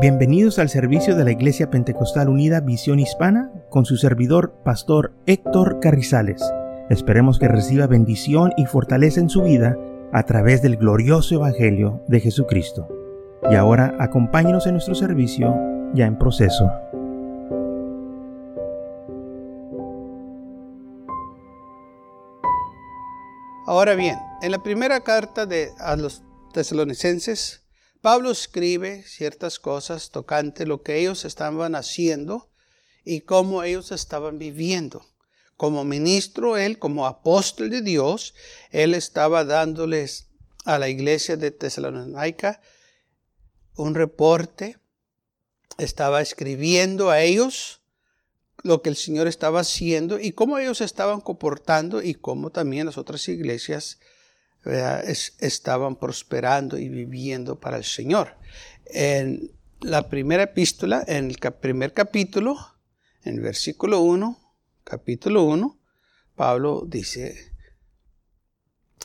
Bienvenidos al servicio de la Iglesia Pentecostal Unida Visión Hispana con su servidor, Pastor Héctor Carrizales. Esperemos que reciba bendición y fortaleza en su vida a través del glorioso Evangelio de Jesucristo. Y ahora acompáñenos en nuestro servicio ya en proceso. Ahora bien, en la primera carta de a los tesalonicenses, Pablo escribe ciertas cosas tocante lo que ellos estaban haciendo y cómo ellos estaban viviendo. Como ministro, él, como apóstol de Dios, él estaba dándoles a la iglesia de Tesalónica un reporte, estaba escribiendo a ellos lo que el Señor estaba haciendo y cómo ellos estaban comportando y cómo también las otras iglesias estaban prosperando y viviendo para el Señor. En la primera epístola, en el primer capítulo, en el versículo 1, capítulo 1, Pablo dice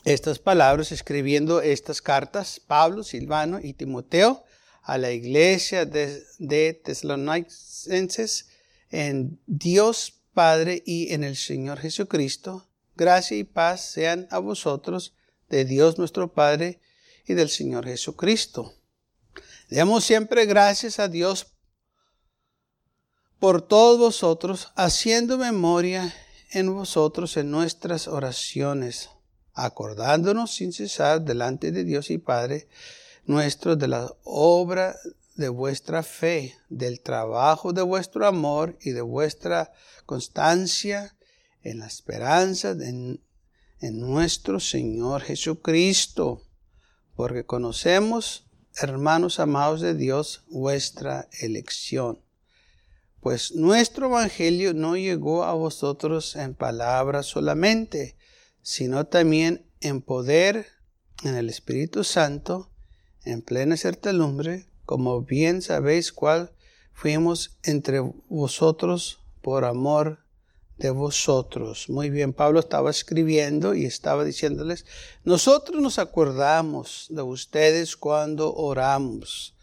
estas palabras, escribiendo estas cartas, Pablo, Silvano y Timoteo, a la iglesia de, de Tesalonicenses, en Dios Padre y en el Señor Jesucristo, gracia y paz sean a vosotros de Dios nuestro Padre y del Señor Jesucristo. Demos siempre gracias a Dios por todos vosotros, haciendo memoria en vosotros en nuestras oraciones, acordándonos sin cesar delante de Dios y Padre nuestro de la obra de vuestra fe, del trabajo de vuestro amor y de vuestra constancia en la esperanza de en nuestro Señor Jesucristo, porque conocemos, hermanos amados de Dios, vuestra elección. Pues nuestro Evangelio no llegó a vosotros en palabras solamente, sino también en poder, en el Espíritu Santo, en plena certidumbre, como bien sabéis cuál fuimos entre vosotros por amor de vosotros. Muy bien, Pablo estaba escribiendo y estaba diciéndoles, nosotros nos acordamos de ustedes cuando oramos.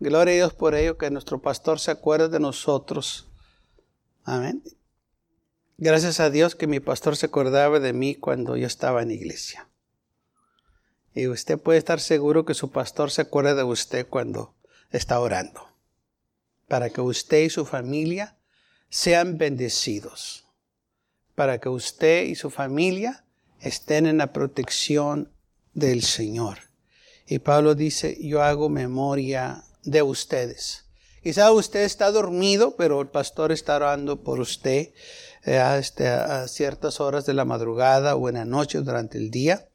Gloria a Dios por ello que nuestro pastor se acuerda de nosotros. Amén. Gracias a Dios que mi pastor se acordaba de mí cuando yo estaba en iglesia. Y usted puede estar seguro que su pastor se acuerda de usted cuando está orando. Para que usted y su familia sean bendecidos para que usted y su familia estén en la protección del Señor. Y Pablo dice, yo hago memoria de ustedes. Quizá usted está dormido, pero el pastor está orando por usted eh, este, a ciertas horas de la madrugada o en la noche durante el día.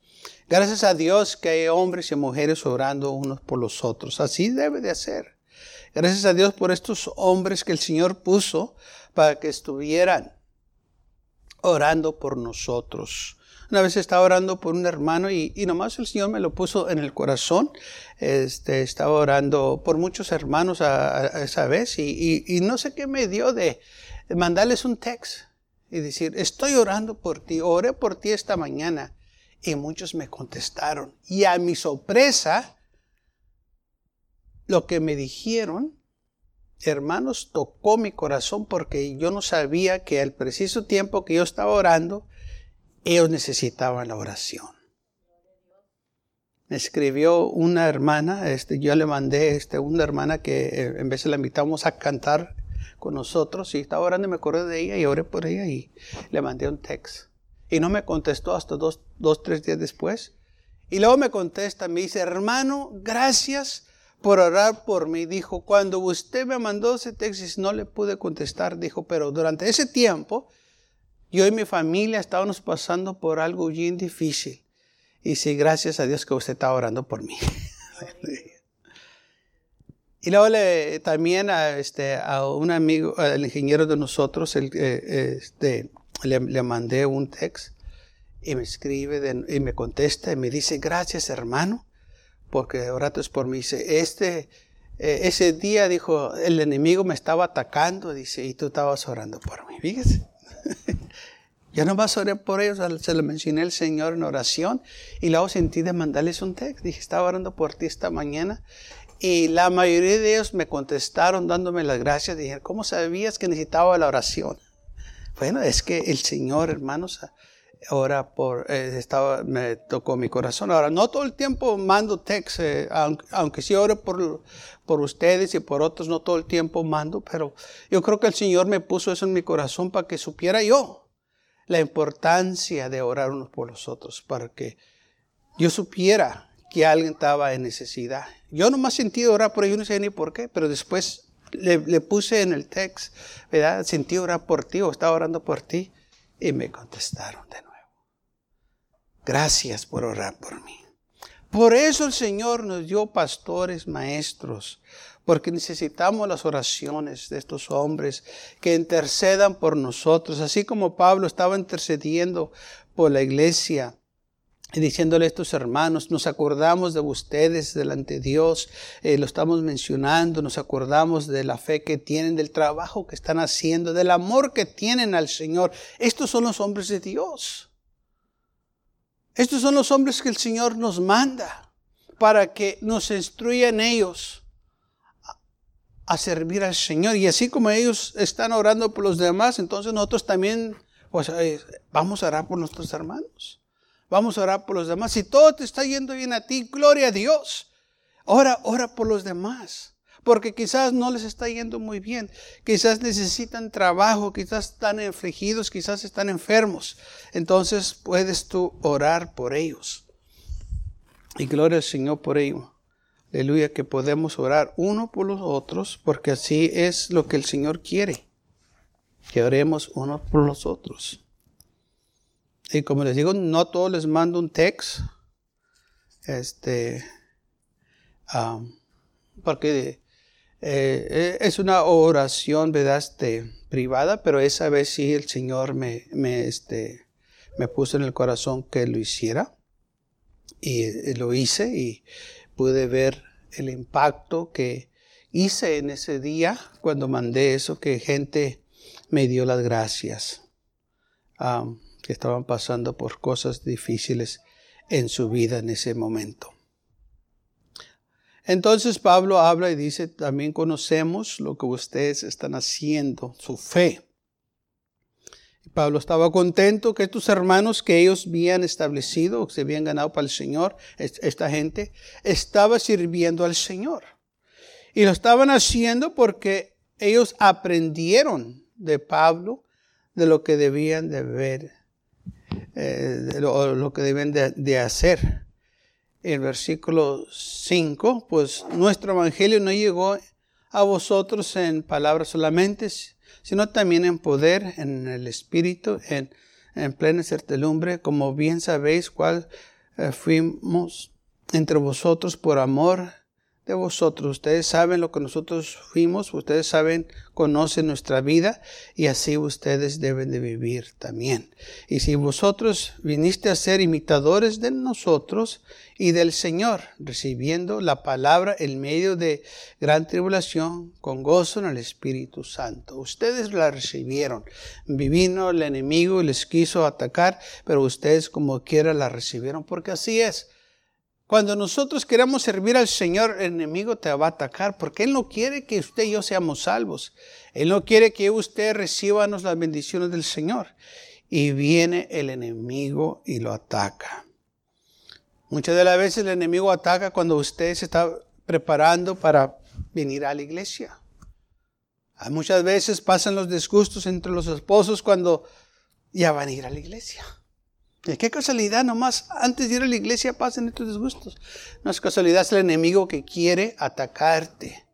Gracias a Dios que hay hombres y mujeres orando unos por los otros. Así debe de ser. Gracias a Dios por estos hombres que el Señor puso para que estuvieran orando por nosotros. Una vez estaba orando por un hermano y, nomás el Señor me lo puso en el corazón. Este, estaba orando por muchos hermanos a, esa vez y, y, no sé qué me dio de, mandarles un text y decir, estoy orando por ti, oré por ti esta mañana. Y muchos me contestaron. Y a mi sorpresa, lo que me dijeron hermanos, tocó mi corazón porque yo no sabía que al preciso tiempo que yo estaba orando, ellos necesitaban la oración. Me escribió una hermana, este, yo le mandé este, una hermana que eh, en vez de la invitamos a cantar con nosotros y estaba orando y me acordé de ella y oré por ella y le mandé un text. Y no me contestó hasta dos, dos tres días después. Y luego me contesta, me dice, hermano, gracias por orar por mí. Dijo, cuando usted me mandó ese texto, no le pude contestar. Dijo, pero durante ese tiempo, yo y mi familia estábamos pasando por algo bien difícil. Y sí, gracias a Dios que usted está orando por mí. y luego le, también a, este, a un amigo, al ingeniero de nosotros, el, eh, este, le, le, mandé un texto y me escribe y me contesta y me dice, gracias hermano porque oraste por mí. Dice, este, eh, ese día, dijo, el enemigo me estaba atacando, dice, y tú estabas orando por mí. Fíjese. Yo nomás oré por ellos, se lo mencioné al Señor en oración y luego sentí de mandarles un texto. Dije, estaba orando por ti esta mañana Y la mayoría de ellos me contestaron dándome las gracias. Dijeron, ¿cómo sabías que necesitaba la oración? Bueno, es que el Señor, hermanos, ahora por, eh, estaba, me tocó mi corazón. Ahora, no todo el tiempo mando text, eh, aunque, sí oro por, por ustedes y por otros, no todo el tiempo mando, pero yo creo que el Señor me puso eso en mi corazón para que supiera yo la importancia de orar unos por los otros, para que yo supiera que alguien estaba en necesidad. Yo no me sentido orar por ellos, no sé ni por qué, pero después le, le puse en el text, ¿verdad? Sentí orar por ti o estaba orando por ti y me contestaron de nuevo. Gracias por orar por mí. Por eso el Señor nos dio pastores, maestros, porque necesitamos las oraciones de estos hombres que intercedan por nosotros, así como Pablo estaba intercediendo por la iglesia y diciéndole a estos hermanos, nos acordamos de ustedes delante de Dios, eh, lo estamos mencionando, nos acordamos de la fe que tienen, del trabajo que están haciendo, del amor que tienen al Señor. Estos son los hombres de Dios. Estos son los hombres que el Señor nos manda para que nos instruyan ellos a servir al Señor. Y así como ellos están orando por los demás, entonces nosotros también pues, eh, vamos a orar por nuestros hermanos. Vamos a orar por los demás. Si todo te está yendo bien a ti, gloria a Dios. Ora, ora por los demás porque quizás no les está yendo muy bien, quizás necesitan trabajo, quizás están afligidos, quizás están enfermos. Entonces puedes tú orar por ellos. Y gloria al Señor por ello. Aleluya, que podemos orar uno por los otros, porque así es lo que el Señor quiere, que oremos uno por los otros. Y como les digo, no todos les mando un text, este, um, porque eh, eh, es una oración, ¿verdad? Este, privada, pero esa vez sí el Señor me, me, este, me puso en el corazón que lo hiciera. Y, y lo hice y pude ver el impacto que hice en ese día cuando mandé eso, que gente me dio las gracias, que estaban pasando por cosas difíciles en su vida en ese momento. Entonces Pablo habla y dice, también conocemos lo que ustedes están haciendo, su fe. Pablo estaba contento que estos hermanos que ellos habían establecido, que se habían ganado para el Señor, esta gente, estaba sirviendo al Señor. Y lo estaban haciendo porque ellos aprendieron de Pablo de lo que debían de ver, eh, de lo, que deben de hacer el versículo 5, pues nuestro evangelio no llegó a vosotros en palabras solamente, sino también en poder, en el espíritu, en, plena certidumbre, como bien sabéis cuál eh, fuimos entre vosotros por amor de vosotros. Ustedes saben lo que nosotros fuimos, ustedes saben, conocen nuestra vida y así ustedes deben de vivir también. Y si vosotros viniste a ser imitadores de nosotros y del Señor, recibiendo la palabra en medio de gran tribulación, con gozo en el Espíritu Santo. Ustedes la recibieron. Vivino el enemigo y les quiso atacar, pero ustedes como quiera la recibieron, porque así es. Cuando nosotros queremos servir al Señor, el enemigo te va a atacar porque Él no quiere que usted y yo seamos salvos. Él no quiere que usted reciba las bendiciones del Señor. Y viene el enemigo y lo ataca. Muchas de las veces el enemigo ataca cuando usted se está preparando para venir a la iglesia. Muchas veces pasan los disgustos entre los esposos cuando ya van a ir a la iglesia. Qué casualidad, nomás antes de ir a la iglesia pasan estos disgustos. No es casualidad, es el enemigo que quiere atacarte.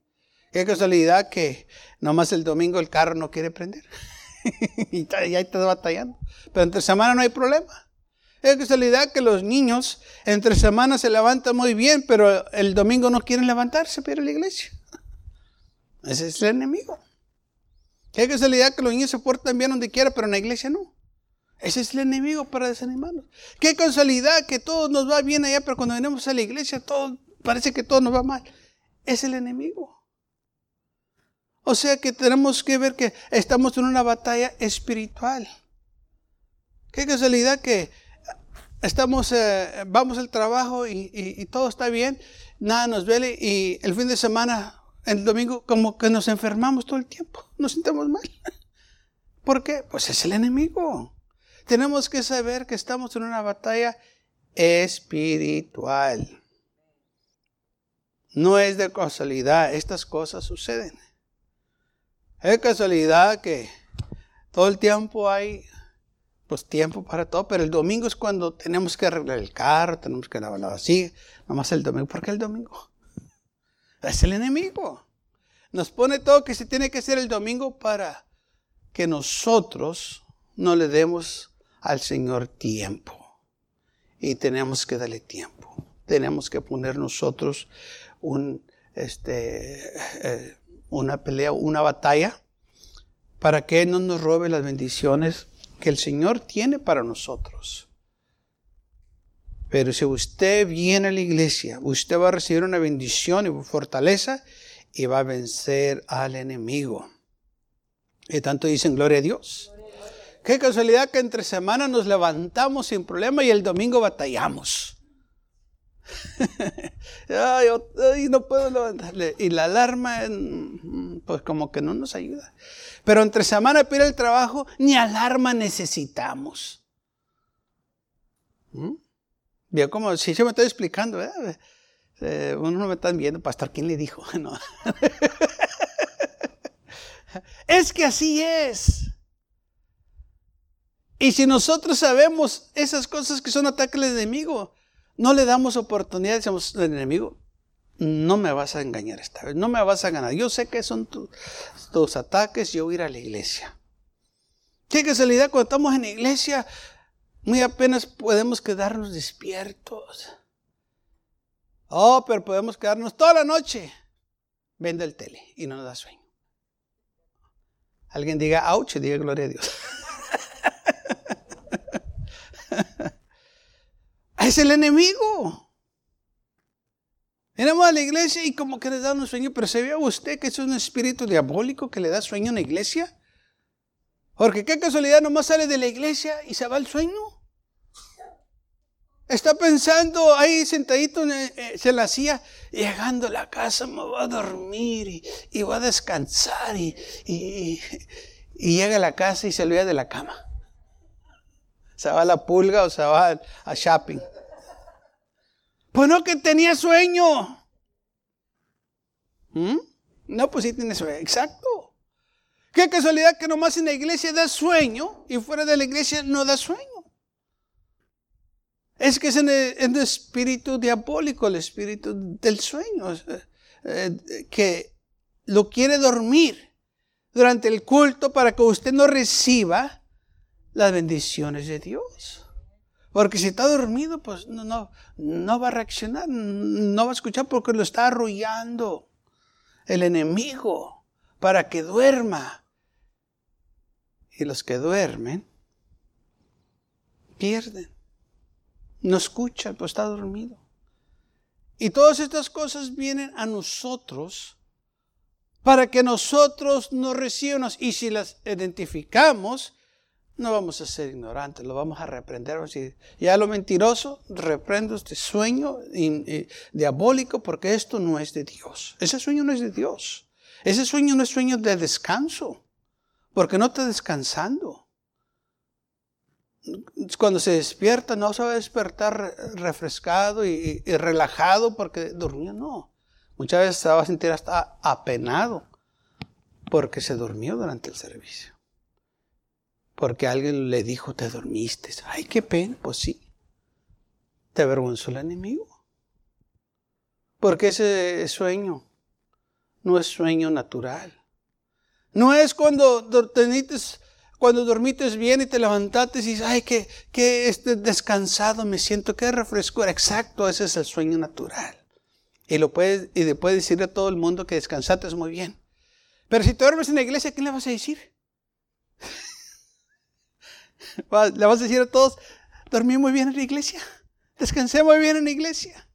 Qué casualidad que nomás el domingo el carro no quiere prender. y ya estás batallando. Pero entre semana no hay problema. Es casualidad que los niños entre semana se levantan muy bien, pero el domingo no quieren levantarse para ir a la iglesia. Ese es el enemigo. Qué casualidad que los niños se portan bien donde quiera, pero en la iglesia no. Ese es el enemigo para desanimarnos. Qué casualidad que todo nos va bien allá, pero cuando venimos a la iglesia todo, parece que todo nos va mal. Es el enemigo. O sea que tenemos que ver que estamos en una batalla espiritual. Qué casualidad que estamos, eh, vamos al trabajo y, todo está bien, nada nos duele y el fin de semana, el domingo, como que nos enfermamos todo el tiempo, nos sentimos mal. ¿Por qué? Pues es el enemigo. Tenemos que saber que estamos en una batalla espiritual. No es de casualidad, estas cosas suceden. Es casualidad que todo el tiempo hay pues tiempo para todo, pero el domingo es cuando tenemos que arreglar el carro, tenemos que lavar la así, nomás el domingo. ¿Por qué el domingo? Es el enemigo. Nos pone todo que se tiene que hacer el domingo para que nosotros no le demos al Señor tiempo. Y tenemos que darle tiempo. Tenemos que poner nosotros este, eh, una pelea, una batalla, para que no nos robe las bendiciones que el Señor tiene para nosotros. Pero si usted viene a la iglesia, usted va a recibir una bendición y fortaleza y va a vencer al enemigo. Y tanto dicen, gloria a Dios. Qué casualidad que entre semana nos levantamos sin problema y el domingo batallamos. ay, no puedo levantarle. Y la alarma, pues como que no nos ayuda. Pero entre semana pide el trabajo, ni alarma necesitamos. ¿Mm? Como si yo me estoy explicando, eh, uno no me están viendo, pastor, ¿quién le dijo? es que así es. Y si nosotros sabemos esas cosas que son ataques del enemigo, no le damos oportunidad, decimos al enemigo, no me vas a engañar esta vez, no me vas a ganar. Yo sé que son tus ataques, yo voy a ir a la iglesia. Qué casualidad, cuando estamos en la iglesia, muy apenas podemos quedarnos despiertos. Oh, pero podemos quedarnos toda la noche. Vende el tele y no nos da sueño. Alguien diga, ouch, diga gloria a Dios. es el enemigo. Venimos a la iglesia y como que le da un sueño, pero ¿se ve usted que es un espíritu diabólico que le da sueño a la iglesia? Porque qué casualidad nomás sale de la iglesia y se va al sueño. Está pensando ahí sentadito, eh, se la hacía, llegando a la casa me voy a dormir y, voy a descansar y, y, llega a la casa y se olvida de la cama. Se va a la pulga o se va a shopping. Pues no que tenía sueño. ¿Mm? No, pues sí tiene sueño. Exacto. Qué casualidad que nomás en la iglesia da sueño y fuera de la iglesia no da sueño. Es que es en el, espíritu diabólico, el espíritu del sueño, eh, que lo quiere dormir durante el culto para que usted no reciba las bendiciones de Dios. Porque si está dormido, pues no, no, no va a reaccionar, no va a escuchar porque lo está arrullando el enemigo para que duerma. Y los que duermen pierden. No escucha, pues está dormido. Y todas estas cosas vienen a nosotros para que nosotros nos recibamos. Y si las identificamos, no vamos a ser ignorantes, lo vamos a reprender. Ya lo mentiroso, reprendo este sueño diabólico porque esto no es de Dios. Ese sueño no es de Dios. Ese sueño no es sueño de descanso, porque no está descansando. Cuando se despierta, no se va a despertar refrescado y, y relajado porque durmió, no. Muchas veces se va a sentir hasta apenado porque se durmió durante el servicio porque alguien le dijo, te dormiste. Ay, qué pena, pues sí. ¿Te avergonzó el enemigo? Porque ese sueño no es sueño natural. No es cuando cuando dormites bien y te levantaste y dices, ay, que, que este descansado me siento, qué refrescura. Exacto, ese es el sueño natural. Y, lo puedes, y puedes decirle a todo el mundo que descansaste muy bien. Pero si te duermes en la iglesia, ¿qué le vas a decir? Le vas a decir a todos, dormí muy bien en la iglesia, descansé muy bien en la iglesia,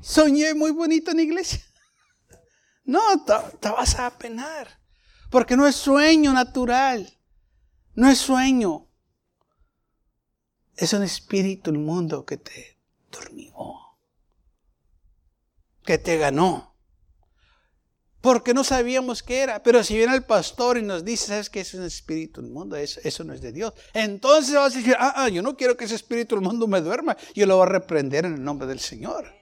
soñé muy bonito en la iglesia. No, te, vas a apenar, porque no es sueño natural, no es sueño. es un espíritu mundo que te durmió, que te ganó. Porque no sabíamos qué era. Pero si viene el pastor y nos dice, ¿sabes qué es un espíritu mundo Eso, eso no es de Dios. Entonces vas a decir, ah, ah, yo no quiero que ese espíritu mundo me duerma. Yo lo voy a reprender en el nombre del Señor.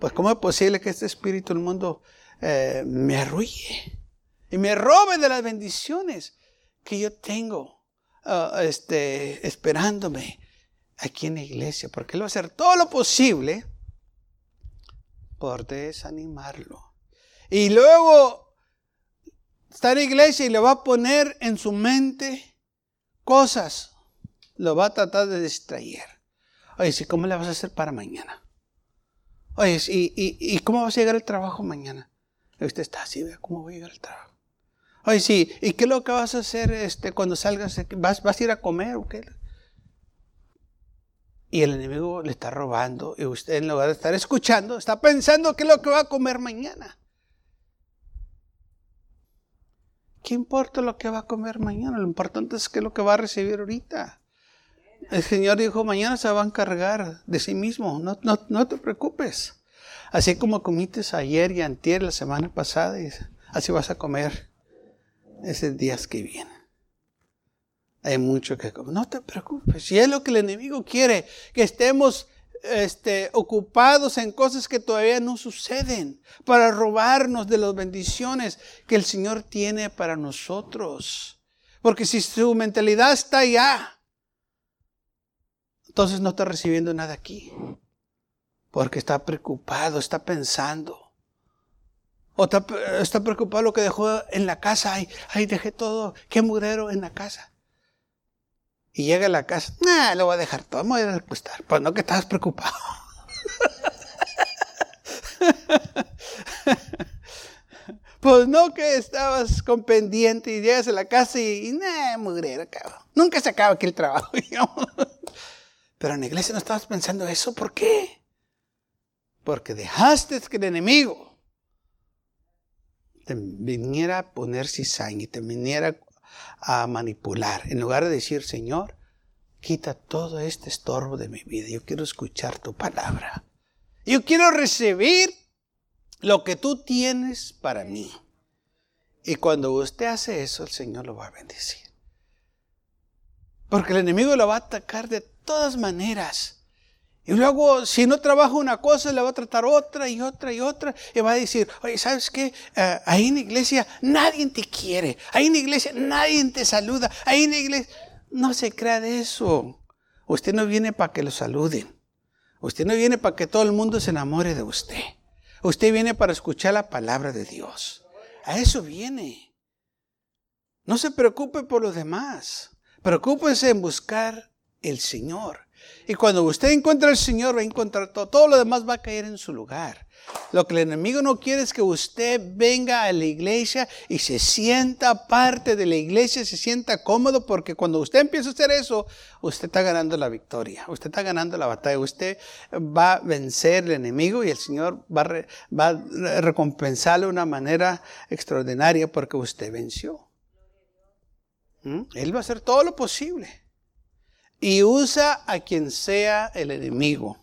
Pues ¿cómo es posible que este espíritu mundo eh, me arruine y me robe de las bendiciones que yo tengo ah, este, esperándome aquí en la iglesia? Porque Él va a hacer todo lo posible por desanimarlo. Y luego está en la iglesia y le va a poner en su mente cosas. Lo va a tratar de distraer. Oye, ¿cómo le vas a hacer para mañana? Oye, ¿y, cómo vas a llegar al trabajo mañana? usted está así, cómo voy a llegar al trabajo. Oye, sí, ¿y qué es lo que vas a hacer este, cuando salgas? ¿Vas, ¿Vas a ir a comer o qué? Y el enemigo le está robando y usted en lugar de estar escuchando, está pensando qué es lo que va a comer mañana. ¿Qué importa lo que va a comer mañana? Lo importante es qué es lo que va a recibir ahorita. El Señor dijo, mañana se va a encargar de sí mismo, no, no, no te preocupes. Así como comiste ayer y antier la semana pasada, así vas a comer esos días que vienen. Hay mucho que comer. No te preocupes. Si es lo que el enemigo quiere, que estemos este, ocupados en cosas que todavía no suceden, para robarnos de las bendiciones que el Señor tiene para nosotros. Porque si su mentalidad está allá, entonces no está recibiendo nada aquí. Porque está preocupado, está pensando. O está, preocupado lo que dejó en la casa. Ay, ay, dejé todo. Qué mugrero en la casa. Y llega a la casa. Nah, lo voy a dejar todo. Me voy a acostar. Pues no que estás preocupado. pues no que estabas con pendiente y llegas a la casa y, y nah, mugrero, cabrón. Nunca se acaba aquí el trabajo, Pero en la iglesia no estabas pensando eso. ¿Por qué? Porque dejaste que el enemigo te viniera a poner cizaña y te viniera a manipular. En lugar de decir, Señor, quita todo este estorbo de mi vida. Yo quiero escuchar tu palabra. Yo quiero recibir lo que tú tienes para mí. Y cuando usted hace eso, el Señor lo va a bendecir. Porque el enemigo lo va a atacar de todas maneras. Y luego, si no trabaja una cosa, le va a tratar otra y otra y otra. Y va a decir, oye, ¿sabes qué? Eh, ahí en la iglesia nadie te quiere. Ahí en la iglesia nadie te saluda. Ahí en la iglesia... No se crea de eso. Usted no viene para que lo saluden. Usted no viene para que todo el mundo se enamore de usted. Usted viene para escuchar la palabra de Dios. A eso viene. No se preocupe por los demás. Preocúpese en buscar el Señor. Y cuando usted encuentra al Señor, va a encontrar todo. Todo lo demás va a caer en su lugar. Lo que el enemigo no quiere es que usted venga a la iglesia y se sienta parte de la iglesia, se sienta cómodo, porque cuando usted empieza a hacer eso, usted está ganando la victoria, usted está ganando la batalla, usted va a vencer al enemigo y el Señor va a, va a de una manera extraordinaria porque usted venció. ¿Mm? Él va a hacer todo lo posible y usa a quien sea el enemigo.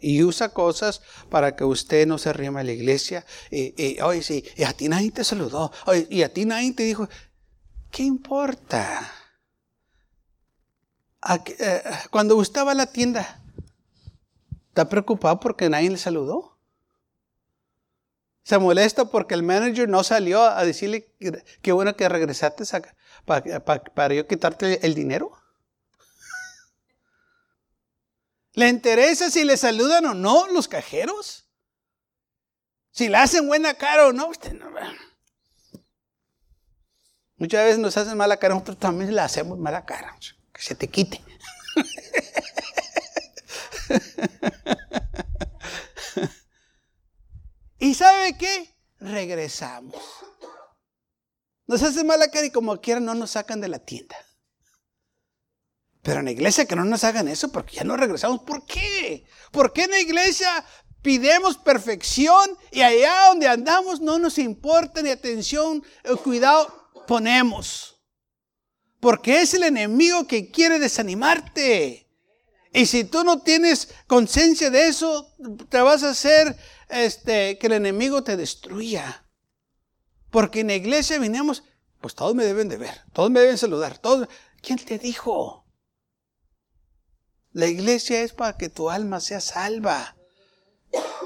Y usa cosas para que usted no se rime a la iglesia. Y, oye, sí, y a ti nadie te saludó. y a ti nadie te dijo, ¿qué importa? Eh, cuando usted va a la tienda, ¿está preocupado porque nadie le saludó? ¿Se molesta porque el manager no salió a decirle qué bueno que regresaste para, para yo quitarte el dinero? ¿Le interesa si le saludan o no los cajeros? Si le hacen buena cara o no, usted no. Muchas veces nos hacen mala cara, nosotros también le hacemos mala cara. Que se te quite. ¿Y sabe qué? Regresamos. Nos hacen mala cara y como quieran no nos sacan de la tienda. Pero en la iglesia que no nos hagan eso porque ya no regresamos. ¿Por qué? ¿Por qué en la iglesia pidemos perfección y allá donde andamos no nos importa ni atención o cuidado ponemos? Porque es el enemigo que quiere desanimarte. Y si tú no tienes conciencia de eso, te vas a hacer este, que el enemigo te destruya. Porque en la iglesia vinimos, pues todos me deben de ver, todos me deben saludar, todos. ¿Quién te dijo? La iglesia es para que tu alma sea salva.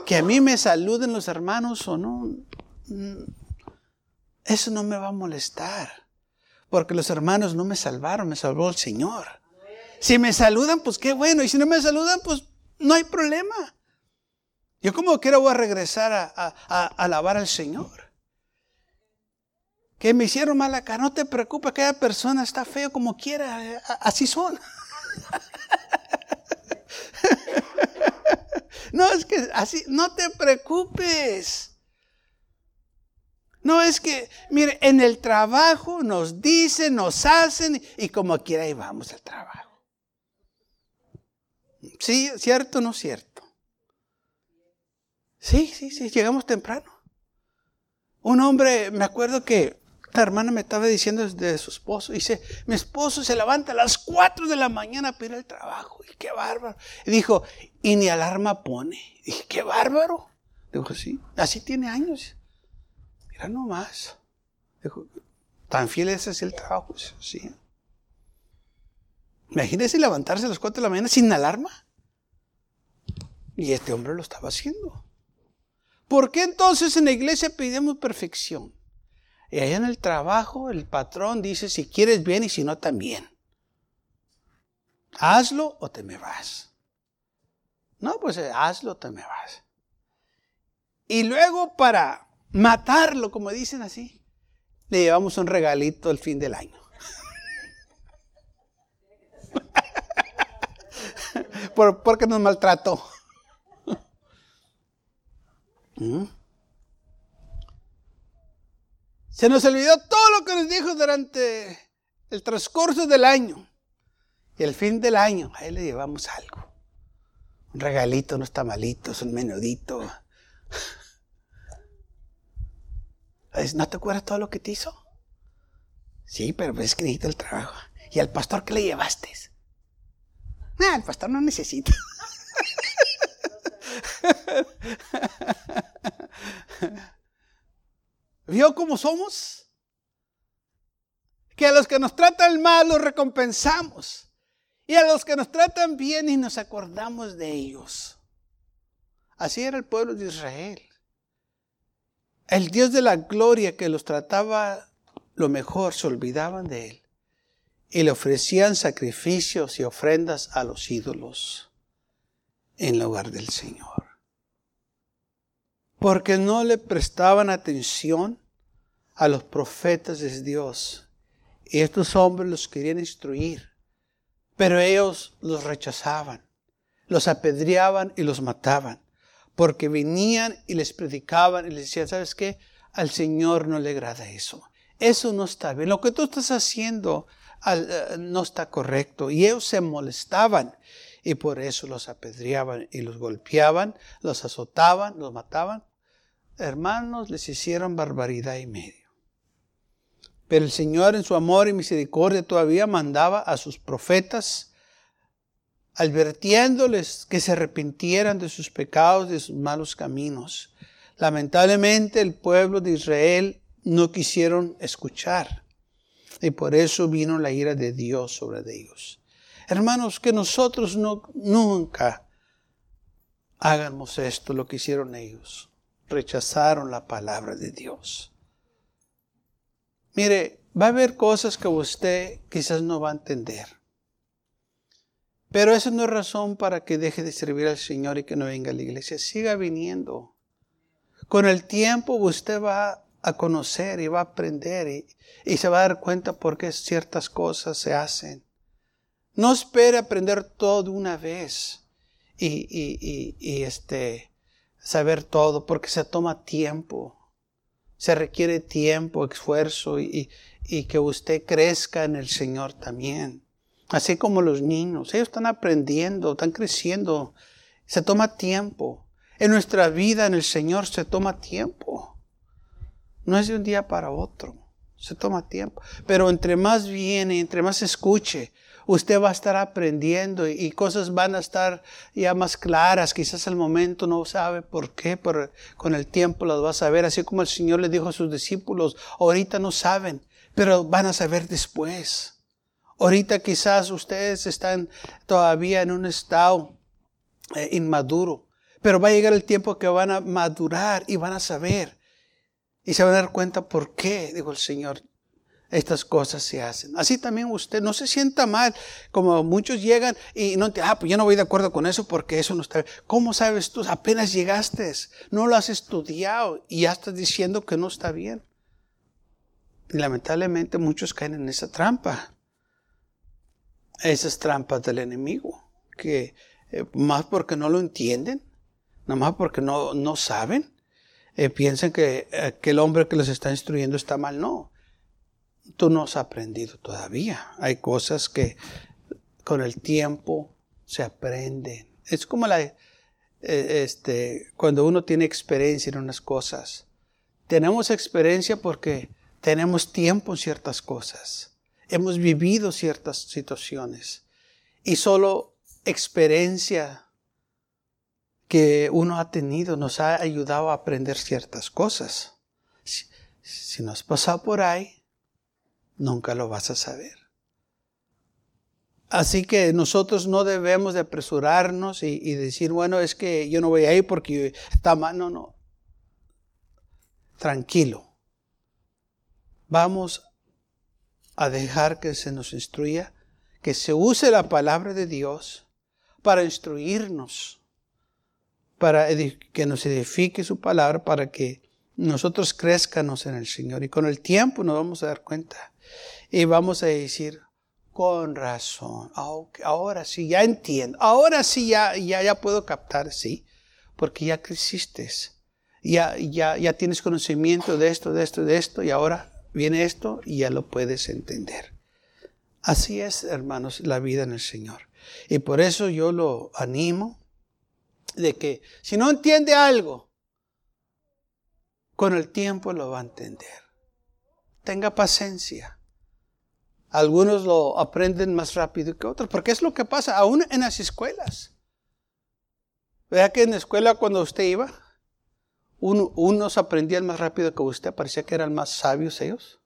Que a mí me saluden los hermanos o no, mm, eso no me va a molestar. Porque los hermanos no me salvaron, me salvó el Señor. Si me saludan, pues qué bueno. Y si no me saludan, pues no hay problema. Yo como quiera voy a regresar a, a alabar al Señor. Que me hicieron mala cara, no te preocupes, aquella persona está feo como quiera, eh, así son. No, es que así, no te preocupes. No es que, mire, en el trabajo nos dicen, nos hacen y como quiera ahí vamos al trabajo. Sí, cierto o no cierto. Sí, sí, sí, llegamos temprano. Un hombre, me acuerdo que la hermana me estaba diciendo de su esposo. Dice, mi esposo se levanta a las 4 de la mañana para ir al trabajo. Y qué bárbaro. Y dijo, y ni alarma pone. Y dije, qué bárbaro. Dijo, sí, así tiene años. Mira nomás. Dijo, tan fiel es así el trabajo. Sí. Imagínese levantarse a las 4 de la mañana sin alarma. Y este hombre lo estaba haciendo. ¿Por qué entonces en la iglesia pedimos perfección? Y allá en el trabajo el patrón dice, si quieres bien y si no también. Hazlo o te me vas. No, pues eh, hazlo o te me vas. Y luego para matarlo, como dicen así, le llevamos un regalito el fin del año. porque nos maltrató. ¿Mm? Se nos olvidó todo lo que nos dijo durante el transcurso del año. Y el fin del año, a él le llevamos algo. Un regalito, unos tamalitos, un menudito. ¿No te acuerdas todo lo que te hizo? Sí, pero es que necesita el trabajo. ¿Y al pastor qué le llevaste? Ah, el pastor no necesita. ¿Vio cómo somos? Que a los que nos tratan mal los recompensamos. Y a los que nos tratan bien y nos acordamos de ellos. Así era el pueblo de Israel. El Dios de la gloria que los trataba lo mejor, se olvidaban de él. Y le ofrecían sacrificios y ofrendas a los ídolos en lugar del Señor. Porque no le prestaban atención a los profetas de Dios. Y estos hombres los querían instruir, pero ellos los rechazaban, los apedreaban y los mataban, porque venían y les predicaban y les decían, ¿sabes qué? Al Señor no le agrada eso. Eso no está bien. Lo que tú estás haciendo eh, no está correcto. Y ellos se molestaban y por eso los apedreaban y los golpeaban, los azotaban, los mataban. Hermanos, les hicieron barbaridad y medio. Pero el Señor en su amor y misericordia todavía mandaba a sus profetas, advirtiéndoles que se arrepintieran de sus pecados, de sus malos caminos. Lamentablemente el pueblo de Israel no quisieron escuchar y por eso vino la ira de Dios sobre ellos. Hermanos, que nosotros no, nunca hagamos esto, lo que hicieron ellos. Rechazaron la palabra de Dios. Mire, va a haber cosas que usted quizás no va a entender. Pero eso no es razón para que deje de servir al Señor y que no venga a la iglesia. Siga viniendo. Con el tiempo usted va a conocer y va a aprender y, se va a dar cuenta por qué ciertas cosas se hacen. No espere aprender todo de una vez y, y este, saber todo porque se toma tiempo se requiere tiempo, esfuerzo y, que usted crezca en el Señor también. Así como los niños, ellos están aprendiendo, están creciendo. Se toma tiempo. En nuestra vida en el Señor se toma tiempo. No es de un día para otro. se toma tiempo. Pero entre más viene, entre más escuche, usted va a estar aprendiendo y, cosas van a estar ya más claras. Quizás al momento no sabe por qué, pero con el tiempo las va a saber. Así como el Señor le dijo a sus discípulos, ahorita no saben, pero van a saber después. Ahorita quizás ustedes están todavía en un estado eh, inmaduro, pero va a llegar el tiempo que van a madurar y van a saber. Y se van a dar cuenta por qué, dijo el Señor, estas cosas se hacen. Así también usted no se sienta mal, como muchos llegan y no te, ah, pues yo no voy de acuerdo con eso porque eso no está bien. ¿Cómo sabes tú? Apenas llegaste, no lo has estudiado y ya estás diciendo que no está bien. Y lamentablemente muchos caen en esa trampa. Esas trampas del enemigo, que eh, más porque no lo entienden, nada más porque no, no saben, eh, piensan que, eh, que el hombre que los está instruyendo está mal. No, tú no has aprendido todavía. Hay cosas que con el tiempo se aprenden. Es como la, eh, este, cuando uno tiene experiencia en unas cosas. Tenemos experiencia porque tenemos tiempo en ciertas cosas. Hemos vivido ciertas situaciones. Y solo experiencia que uno ha tenido nos ha ayudado a aprender ciertas cosas. Si, no has pasado por ahí, nunca lo vas a saber. Así que nosotros no debemos de apresurarnos y, decir, bueno, es que yo no voy a ir porque está mal. No, no. Tranquilo. Vamos a dejar que se nos instruya, que se use la palabra de Dios para instruirnos para que nos edifique su palabra, para que nosotros crezcanos en el Señor. Y con el tiempo nos vamos a dar cuenta. Y vamos a decir, con razón, ahora sí, ya entiendo, ahora sí ya, ya, ya puedo captar, sí, porque ya creciste, ya, ya, ya tienes conocimiento de esto, de esto, de esto, y ahora viene esto y ya lo puedes entender. Así es, hermanos, la vida en el Señor. Y por eso yo lo animo de que si no entiende algo, con el tiempo lo va a entender. Tenga paciencia. Algunos lo aprenden más rápido que otros, porque es lo que pasa aún en las escuelas. Vea que en la escuela cuando usted iba, unos aprendían más rápido que usted, parecía que eran más sabios ellos.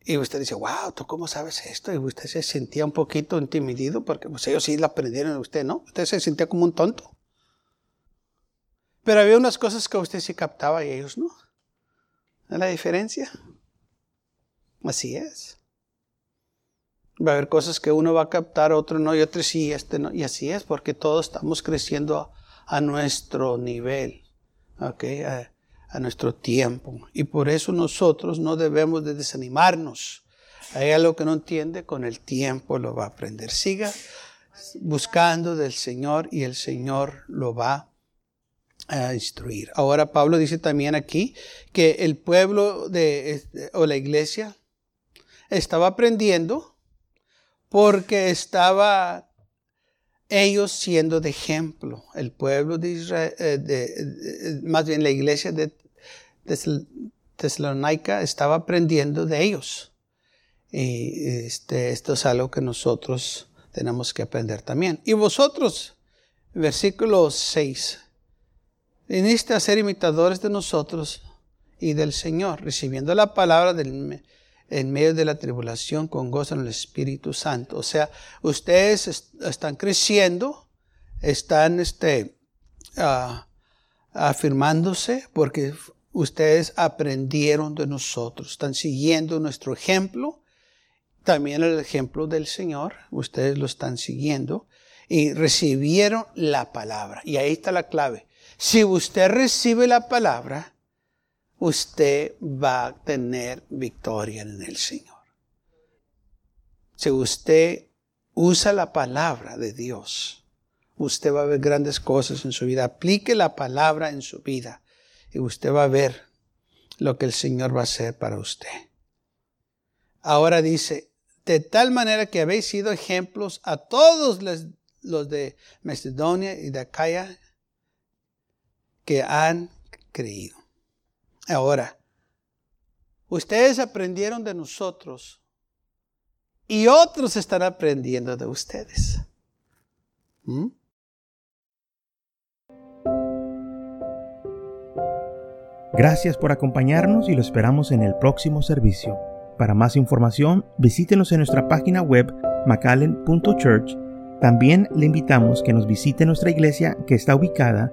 Y usted dice, wow, ¿tú cómo sabes esto? Y usted se sentía un poquito intimidido porque pues, ellos sí la aprendieron, usted no. Usted se sentía como un tonto. Pero había unas cosas que usted sí captaba y ellos no. ¿Es la diferencia? Así es. Va a haber cosas que uno va a captar, otro no, y otro sí, este no. Y así es, porque todos estamos creciendo a, nuestro nivel. a nuestro tiempo. Y por eso nosotros no debemos de desanimarnos. Hay algo que no entiende, con el tiempo lo va a aprender. Siga buscando del Señor y el Señor lo va a instruir. Ahora Pablo dice también aquí que el pueblo de, este, o la iglesia estaba aprendiendo porque estaba ellos siendo de ejemplo. El pueblo de Israel, eh, más bien la iglesia de Tesalónica estaba aprendiendo de ellos. Y este, esto es algo que nosotros tenemos que aprender también. Y vosotros, versículo 6, viniste a ser imitadores de nosotros y del Señor, recibiendo la palabra en medio de la tribulación con gozo en el Espíritu Santo. O sea, ustedes están creciendo, están este, ah, afirmándose porque ustedes aprendieron de nosotros, están siguiendo nuestro ejemplo, también el ejemplo del Señor, ustedes lo están siguiendo y recibieron la palabra. Y ahí está la clave. Si usted recibe la palabra, usted va a tener victoria en el Señor. Si usted usa la palabra de Dios, usted va a ver grandes cosas en su vida. Aplique la palabra en su vida y usted va a ver lo que el Señor va a hacer para usted. Ahora dice, de tal manera que habéis sido ejemplos a todos los, de Macedonia y de Acaya que han creído. Ahora, Ustedes aprendieron de nosotros y otros están aprendiendo de ustedes. ¿Mm? Gracias por acompañarnos y lo esperamos en el próximo servicio. Para más información, visítenos en nuestra página web macallen.church. También le invitamos que nos visite nuestra iglesia que está ubicada